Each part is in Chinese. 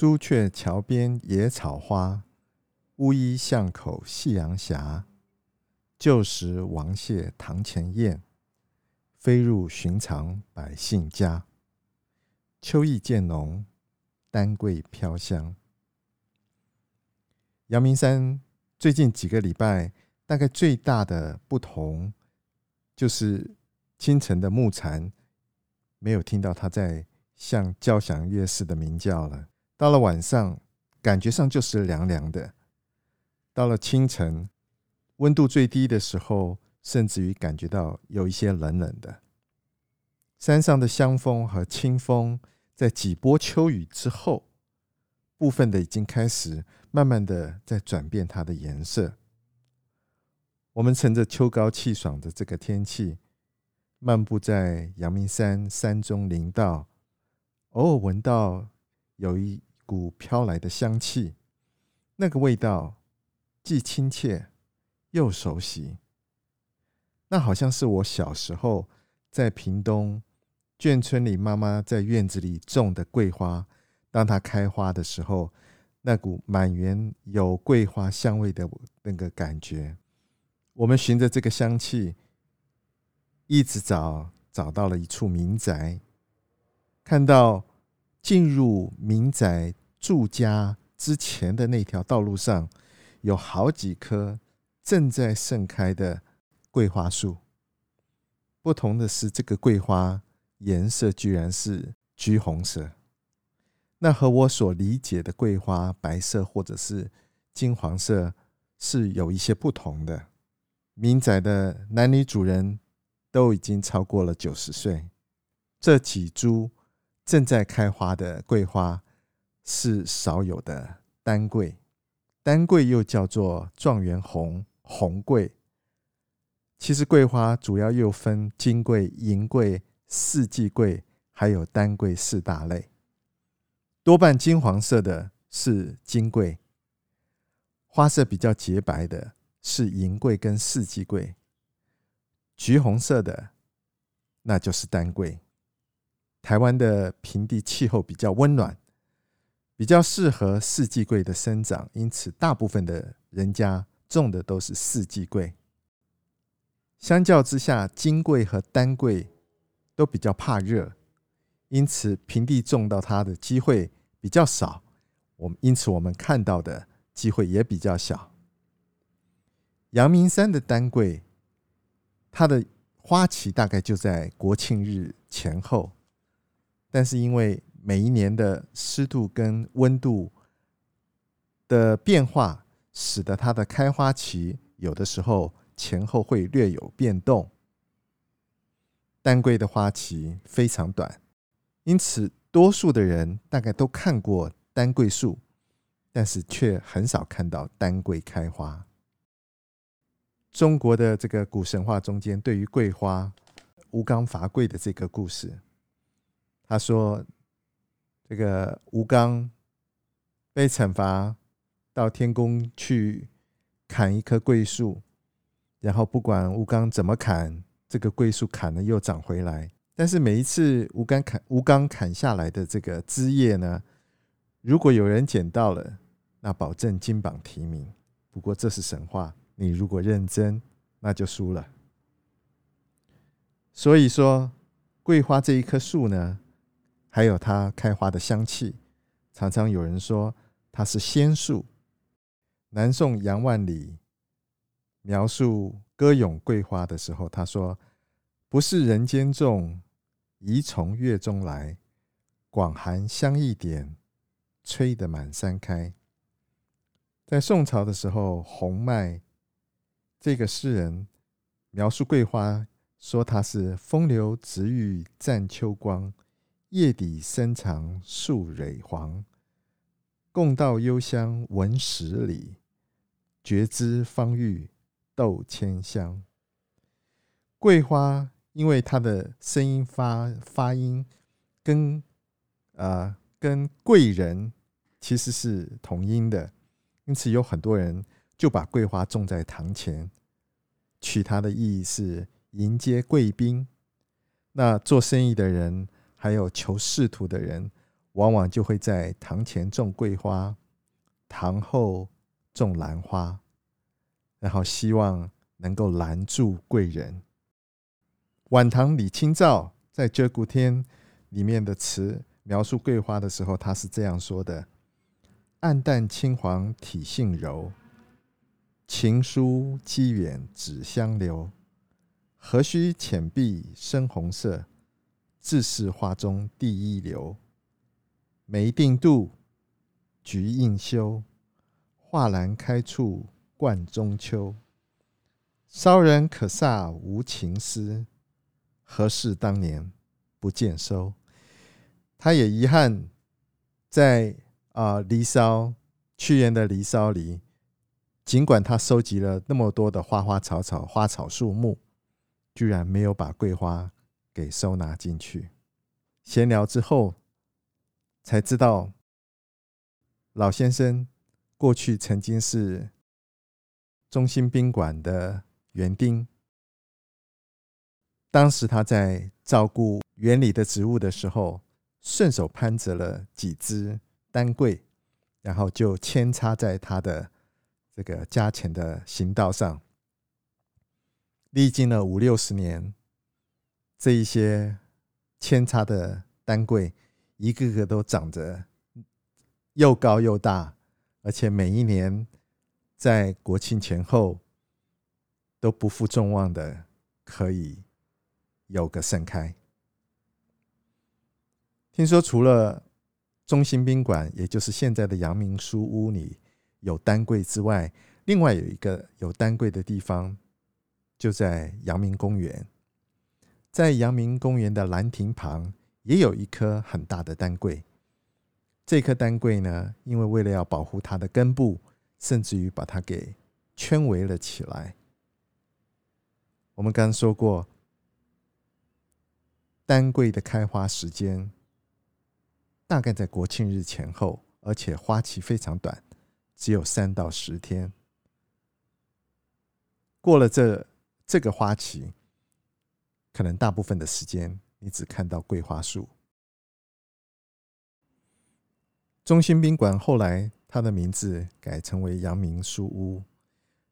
朱雀桥边野草花，乌衣巷口夕阳斜。旧时王谢堂前燕，飞入寻常百姓家。秋意渐浓，丹桂飘香。阳明山最近几个礼拜，大概最大的不同，就是清晨的木蝉没有听到它在像交响乐似的鸣叫了。到了晚上，感觉上就是凉凉的；到了清晨，温度最低的时候，甚至于感觉到有一些冷冷的。山上的香风和清风，在几波秋雨之后，部分的已经开始。慢慢的在转变它的颜色。我们乘着秋高气爽的这个天气，漫步在阳明山山中林道，偶尔闻到有一股飘来的香气，那个味道既亲切又熟悉。那好像是我小时候在屏东眷村里，妈妈在院子里种的桂花，当它开花的时候。那股满园有桂花香味的那个感觉，我们循着这个香气，一直找，找到了一处民宅。看到进入民宅住家之前的那条道路上，有好几棵正在盛开的桂花树。不同的是，这个桂花颜色居然是橘红色。那和我所理解的桂花白色或者是金黄色是有一些不同的。民宅的男女主人都已经超过了九十岁。这几株正在开花的桂花是少有的丹桂，丹桂又叫做状元红、红桂。其实桂花主要又分金桂、银桂、四季桂，还有丹桂四大类。多半金黄色的是金桂，花色比较洁白的是银桂跟四季桂，橘红色的那就是丹桂。台湾的平地气候比较温暖，比较适合四季桂的生长，因此大部分的人家种的都是四季桂。相较之下，金桂和丹桂都比较怕热。因此，平地种到它的机会比较少，我们因此我们看到的机会也比较小。阳明山的丹桂，它的花期大概就在国庆日前后，但是因为每一年的湿度跟温度的变化，使得它的开花期有的时候前后会略有变动。丹桂的花期非常短。因此，多数的人大概都看过丹桂树，但是却很少看到丹桂开花。中国的这个古神话中间，对于桂花吴刚伐桂的这个故事，他说，这个吴刚被惩罚到天宫去砍一棵桂树，然后不管吴刚怎么砍，这个桂树砍了又长回来。但是每一次吴刚砍吴刚砍下来的这个枝叶呢，如果有人捡到了，那保证金榜题名。不过这是神话，你如果认真，那就输了。所以说，桂花这一棵树呢，还有它开花的香气，常常有人说它是仙树。南宋杨万里描述歌咏桂花的时候，他说：“不是人间种。”宜从月中来，广寒香一点，吹得满山开。在宋朝的时候，洪迈这个诗人描述桂花说它是风流直欲占秋光，叶底深藏树蕊黄。共道幽香闻十里，觉知芳郁斗千香。桂花因为它的声音发发音跟、呃、跟贵人其实是同音的，因此有很多人就把桂花种在堂前，取它的意义是迎接贵宾。那做生意的人，还有求仕途的人，往往就会在堂前种桂花，堂后种兰花，然后希望能够拦住贵人。晚唐李清照在《鷓鴣天》里面的词描述桂花的时候，他是这样说的：“暗淡青黄体性柔，情疏积远只香留。何须浅碧深红色，自是画中第一流。梅定度，菊应羞，画栏开处贯中秋。骚人可煞无情思。”何事当年不见收？他也遗憾，在啊《离骚》屈原的《离骚》里，尽管他收集了那么多的花花草草、花草树木，居然没有把桂花给收纳进去。闲聊之后，才知道老先生过去曾经是中心宾馆的园丁。当时他在照顾园里的植物的时候，顺手攀折了几枝丹桂，然后就扦插在他的这个家前的行道上。历经了五六十年，这一些扦插的丹桂，一个个都长着又高又大，而且每一年在国庆前后都不负众望的可以。有个盛开。听说除了中心宾馆，也就是现在的阳明书屋里有丹桂之外，另外有一个有丹桂的地方，就在阳明公园。在阳明公园的兰亭旁，也有一棵很大的丹桂。这棵丹桂呢，因为为了要保护它的根部，甚至于把它给圈围了起来。我们刚刚说过。丹桂的开花时间大概在国庆日前后，而且花期非常短，只有三到十天。过了这这个花期，可能大部分的时间你只看到桂花树。中心宾馆后来它的名字改成为阳明书屋。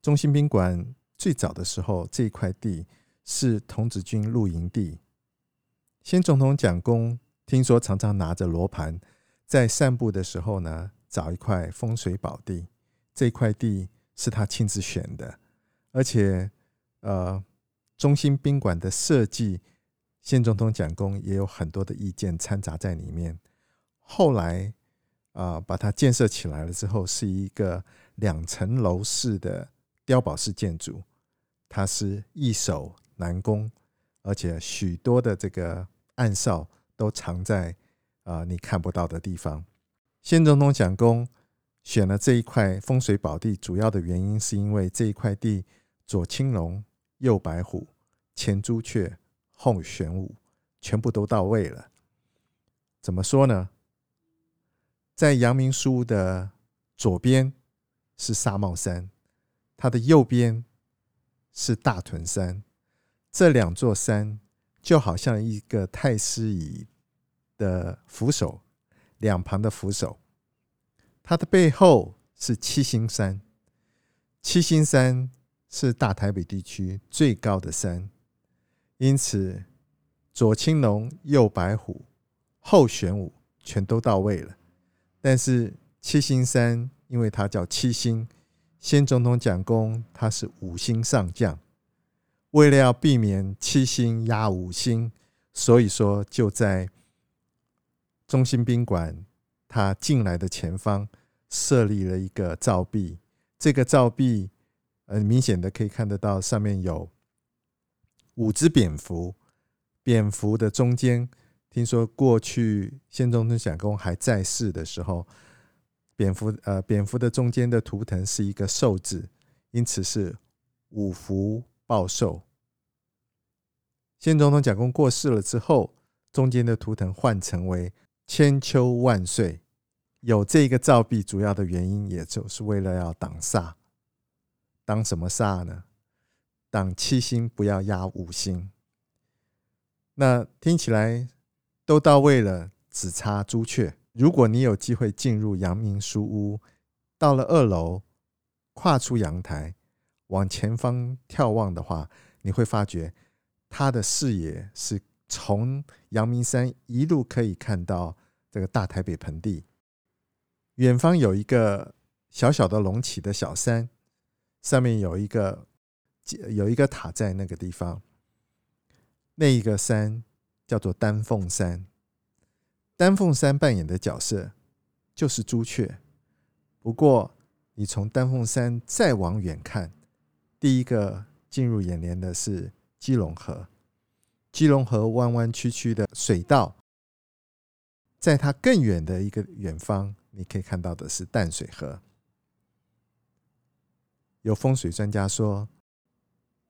中心宾馆最早的时候，这一块地是童子军露营地。先总统蒋公听说常常拿着罗盘在散步的时候呢，找一块风水宝地。这块地是他亲自选的，而且呃，中兴宾馆的设计，先总统蒋公也有很多的意见掺杂在里面。后来啊、把它建设起来了之后，是一个两层楼式的碉堡式建筑，它是易守难攻，而且许多的这个。暗哨都藏在啊、你看不到的地方。先总统蒋公选了这一块风水宝地，主要的原因是因为这一块地左青龙，右白虎，前朱雀，后玄武，全部都到位了。怎么说呢？在阳明书的左边是沙帽山，它的右边是大屯山，这两座山。就好像一个太师椅的扶手，两旁的扶手，它的背后是七星山。七星山是大台北地区最高的山，因此左青龙，右白虎，后玄武，全都到位了。但是七星山，因为它叫七星，先总统蒋公他是五星上将。为了要避免七星压五星，所以说就在中心宾馆他进来的前方设立了一个照壁。这个照壁，很明显的可以看得到上面有五只蝙蝠，蝙蝠的中间，听说过去宪宗头蒋公还在世的时候，蝙蝠呃蝙蝠的中间的图腾是一个寿字，因此是五福报寿。宪宗头蒋公过世了之后，中间的图腾换成为千秋万岁。有这个造币，主要的原因也就是为了要挡煞。挡什么煞呢？挡七星不要压五星。那听起来都到位了，只差朱雀。如果你有机会进入阳明书屋，到了二楼，跨出阳台，往前方眺望的话，你会发觉它的视野是从阳明山一路可以看到这个大台北盆地。远方有一个小小的隆起的小山，上面有一个有一个塔在那个地方。那一个山叫做丹凤山，丹凤山扮演的角色就是朱雀。不过，你从丹凤山再往远看，第一个进入眼帘的是基隆河，基隆河弯弯曲曲的水道，在它更远的一个远方。你可以看到的是淡水河。有风水专家说，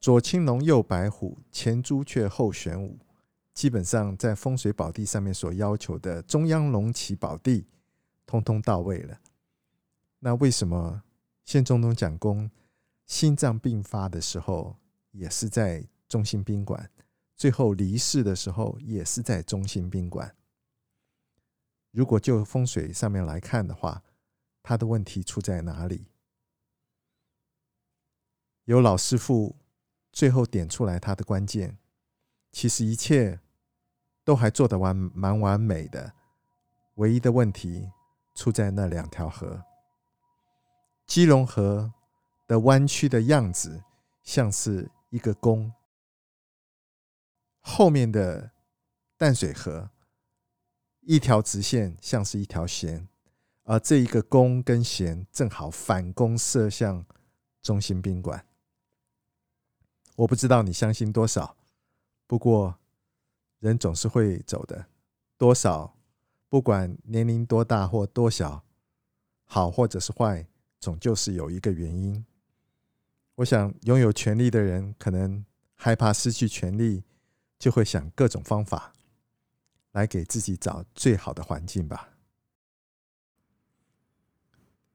左青龙，右白虎，前朱雀，后玄武。基本上在风水宝地上面所要求的中央龙旗宝地，通通到位了。那为什么现中东蒋公心脏病发的时候，也是在中心宾馆，最后离世的时候，也是在中心宾馆？如果就风水上面来看的话，他的问题出在哪里？有老师傅最后点出来他的关键，其实一切都还做得完蛮完美的，唯一的问题出在那两条河。基隆河的弯曲的样子像是一个弓，后面的淡水河。一条直线像是一条弦，而这一个弓跟弦正好反弓射向中心宾馆。我不知道你相信多少，不过人总是会走的。多少，不管年龄多大或多小，好或者是坏，总就是有一个原因。我想，拥有权力的人可能害怕失去权力，就会想各种方法。来给自己找最好的环境吧。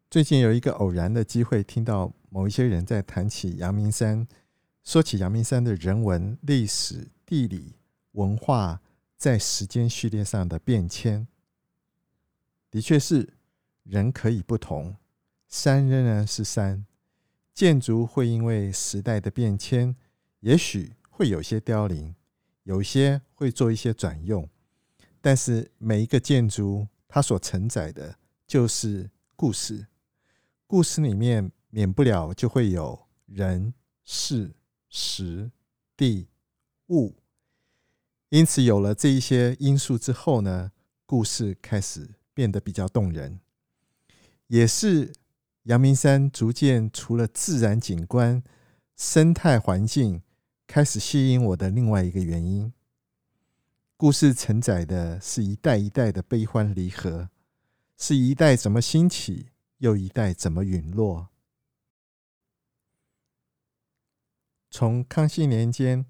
最近有一个偶然的机会，听到某一些人在谈起阳明山，说起阳明山的人文、历史、地理、文化在时间序列上的变迁。的确是，人可以不同，山仍然是山，建筑会因为时代的变迁，也许会有些凋零，有些会做一些转用。但是每一个建筑，它所承载的就是故事。故事里面免不了就会有人、事、时、地、物。因此，有了这一些因素之后呢，故事开始变得比较动人。也是阳明山逐渐除了自然景观、生态环境开始吸引我的另外一个原因。故事承载的是一代一代的悲欢离合，是一代怎么兴起，又一代怎么陨落。从康熙年间，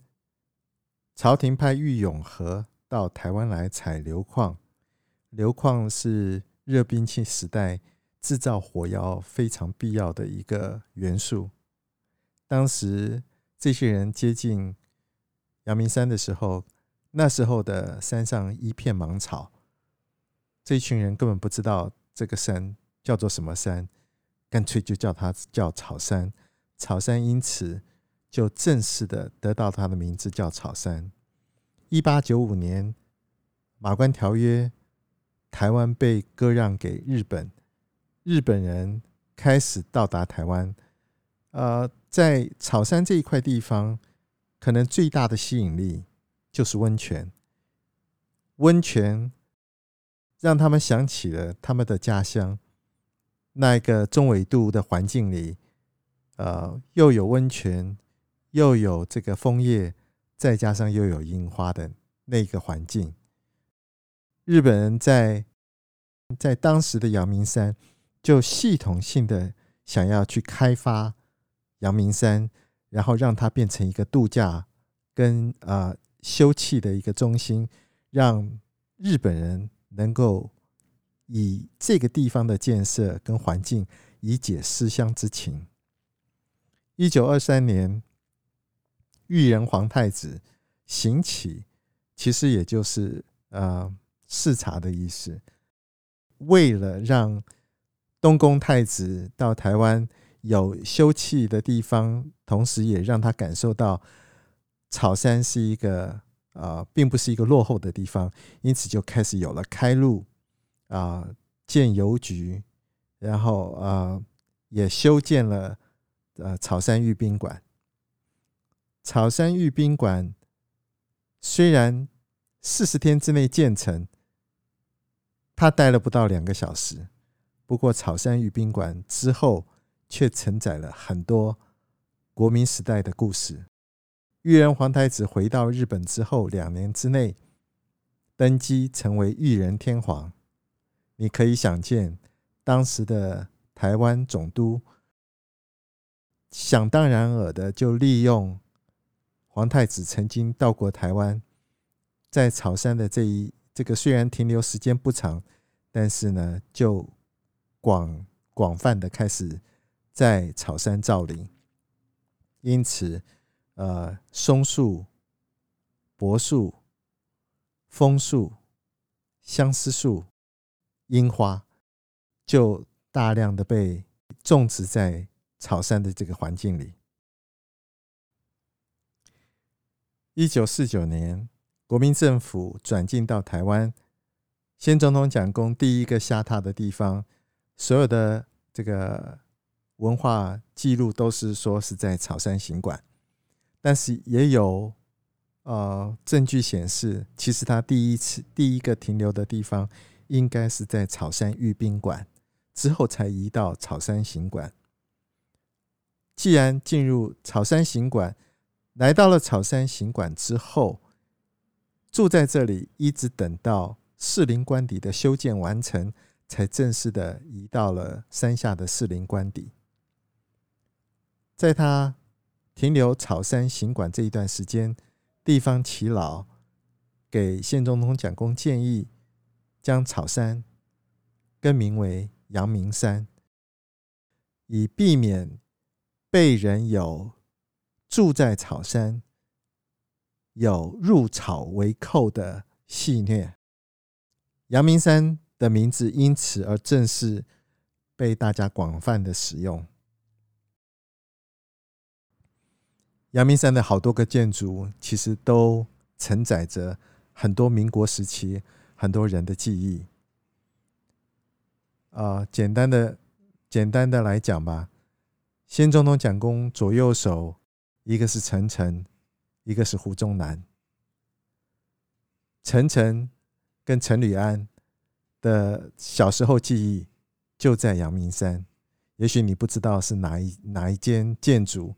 朝廷派郁永和到台湾来采硫矿，硫矿是热兵器时代制造火药非常必要的一个元素。当时这些人接近阳明山的时候，那时候的山上一片芒草，这群人根本不知道这个山叫做什么山，干脆就叫它叫草山。草山因此就正式的得到它的名字，叫草山。一八九五年，马关条约，台湾被割让给日本，日本人开始到达台湾。呃，在草山这一块地方，可能最大的吸引力。就是温泉，温泉让他们想起了他们的家乡，那个中纬度的环境里，呃，又有温泉，又有这个枫叶，再加上又有樱花的那个环境，日本人在在当时的阳明山就系统性的想要去开发阳明山，然后让它变成一个度假跟啊、休憩的一个中心，让日本人能够以这个地方的建设跟环境以解思乡之情。一九二三年，裕仁皇太子行乞，其实也就是呃视察的意思。为了让东宫太子到台湾有休憩的地方，同时也让他感受到草山是一个呃，并不是一个落后的地方，因此就开始有了开路啊、建邮局，然后啊、也修建了。呃，草山御宾馆，草山御宾馆虽然四十天之内建成，他待了不到两个小时。不过，草山御宾馆之后却承载了很多国民时代的故事。裕仁皇太子回到日本之后，两年之内登基成为裕仁天皇。你可以想见，当时的台湾总督。想当然尔的，就利用皇太子曾经到过台湾，在草山的这一这个虽然停留时间不长，但是呢，就广广泛的开始在草山造林。因此，呃，松树、柏树、枫树、相思树、樱花，就大量的被种植在。草山的这个环境里，一九四九年，国民政府转进到台湾，先总统蒋公第一个下榻的地方，所有的这个文化记录都是说是在草山行馆，但是也有呃证据显示，其实他第一次第一个停留的地方应该是在草山御宾馆，之后才移到草山行馆。既然进入草山行馆，来到了草山行馆之后，住在这里，一直等到士林官邸的修建完成，才正式的移到了山下的士林官邸。在他停留草山行馆这一段时间，地方耆老给县总统蒋公建议，将草山更名为阳明山，以避免。被人有住在草山，有入草为寇的戏谑，阳明山的名字因此而正式被大家广泛的使用。阳明山的好多个建筑，其实都承载着很多民国时期很多人的记忆。啊，简单的简单的来讲吧。先总统蒋公左右手，一个是陈诚，一个是胡宗南。陈诚跟陈履安的小时候记忆就在阳明山，也许你不知道是哪一哪一间建筑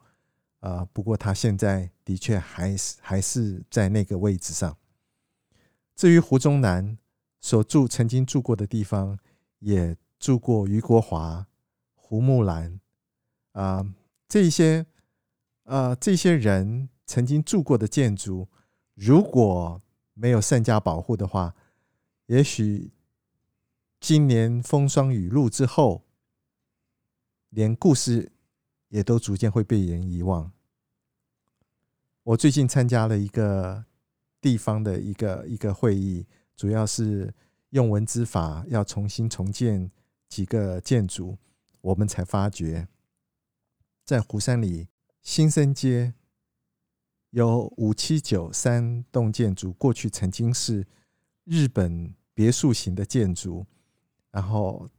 啊，不过他现在的确还是还是在那个位置上。至于胡宗南所住曾经住过的地方，也住过俞国华、胡木兰。啊、呃，这些呃，这些人曾经住过的建筑，如果没有善加保护的话，也许今年风霜雨露之后，连故事也都逐渐会被人遗忘。我最近参加了一个地方的一个一个会议，主要是用文字法要重新重建几个建筑，我们才发觉。在湖山里新生街有五七九三栋建筑，过去曾经是日本别墅型的建筑，然后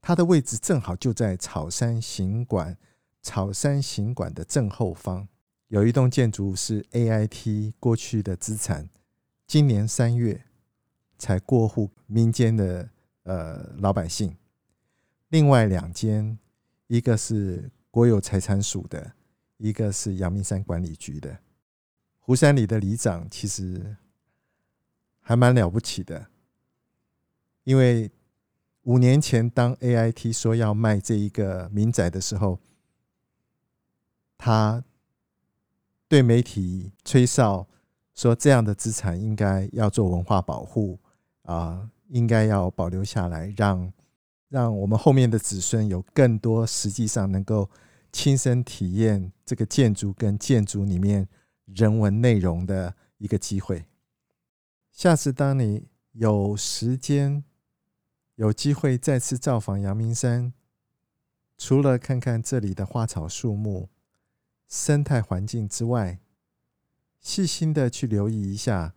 它的位置正好就在草山行馆，草山行馆的正后方有一栋建筑是 AIT 过去的资产，今年三月才过户民间的呃老百姓，另外两间一个是。国有财产署的，一个是阳明山管理局的。湖山里的里长其实还蛮了不起的，因为五年前当 AIT 说要卖这一个民宅的时候，他对媒体吹哨说，这样的资产应该要做文化保护啊，应该要保留下来，让让我们后面的子孙有更多实际上能够亲身体验这个建筑跟建筑里面人文内容的一个机会。下次当你有时间、有机会再次造访阳明山，除了看看这里的花草树木、生态环境之外，细心的去留意一下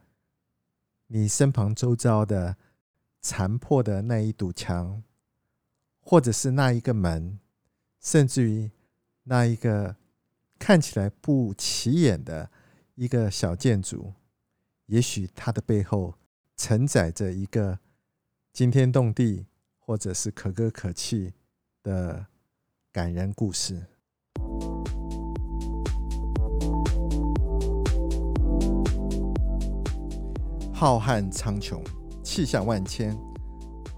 你身旁周遭的残破的那一堵墙，或者是那一个门，甚至于那一个看起来不起眼的。一个小建筑，也许它的背后承载着一个惊天动地，或者是可歌可泣的感人故事。浩瀚苍穹，气象万千，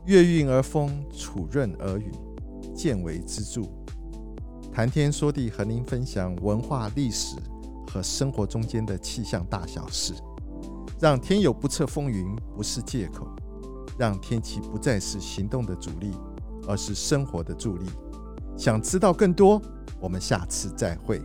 月晕而风，楚润而雨，见微知著。谈天说地，和您分享文化历史。和生活中间的气象大小事，让天有不测风云不是借口，让天气不再是行动的阻力，而是生活的助力。想知道更多，我们下次再会。